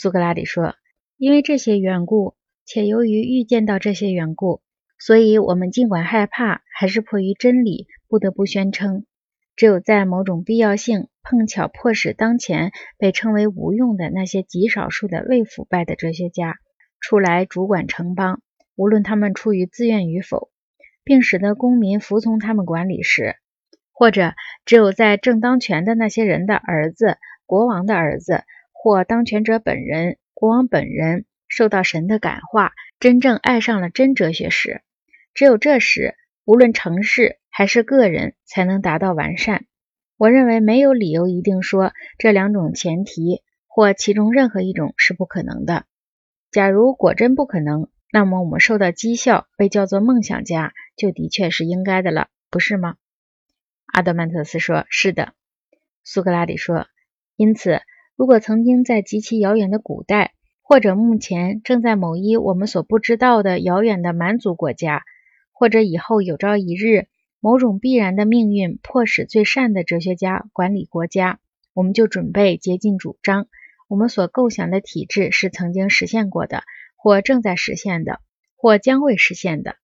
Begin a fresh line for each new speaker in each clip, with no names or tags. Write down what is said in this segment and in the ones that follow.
苏格拉底说：“因为这些缘故，且由于预见到这些缘故，所以我们尽管害怕，还是迫于真理，不得不宣称。只有在某种必要性碰巧迫使当前被称为无用的那些极少数的未腐败的哲学家出来主管城邦，无论他们出于自愿与否，并使得公民服从他们管理时，或者只有在正当权的那些人的儿子、国王的儿子。”或当权者本人、国王本人受到神的感化，真正爱上了真哲学时，只有这时，无论城市还是个人，才能达到完善。我认为没有理由一定说这两种前提或其中任何一种是不可能的。假如果真不可能，那么我们受到讥笑，被叫做梦想家，就的确是应该的了，不是吗？阿德曼特斯说：“是的。”苏格拉底说：“因此。”如果曾经在极其遥远的古代，或者目前正在某一我们所不知道的遥远的蛮族国家，或者以后有朝一日某种必然的命运迫使最善的哲学家管理国家，我们就准备竭尽主张，我们所构想的体制是曾经实现过的，或正在实现的，或将会实现的。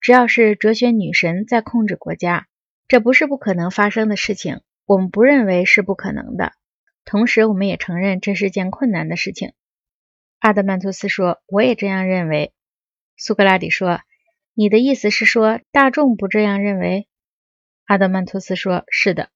只要是哲学女神在控制国家，这不是不可能发生的事情。我们不认为是不可能的。同时，我们也承认这是件困难的事情。阿德曼托斯说：“我也这样认为。”苏格拉底说：“你的意思是说大众不这样认为？”阿德曼托斯说：“是的。”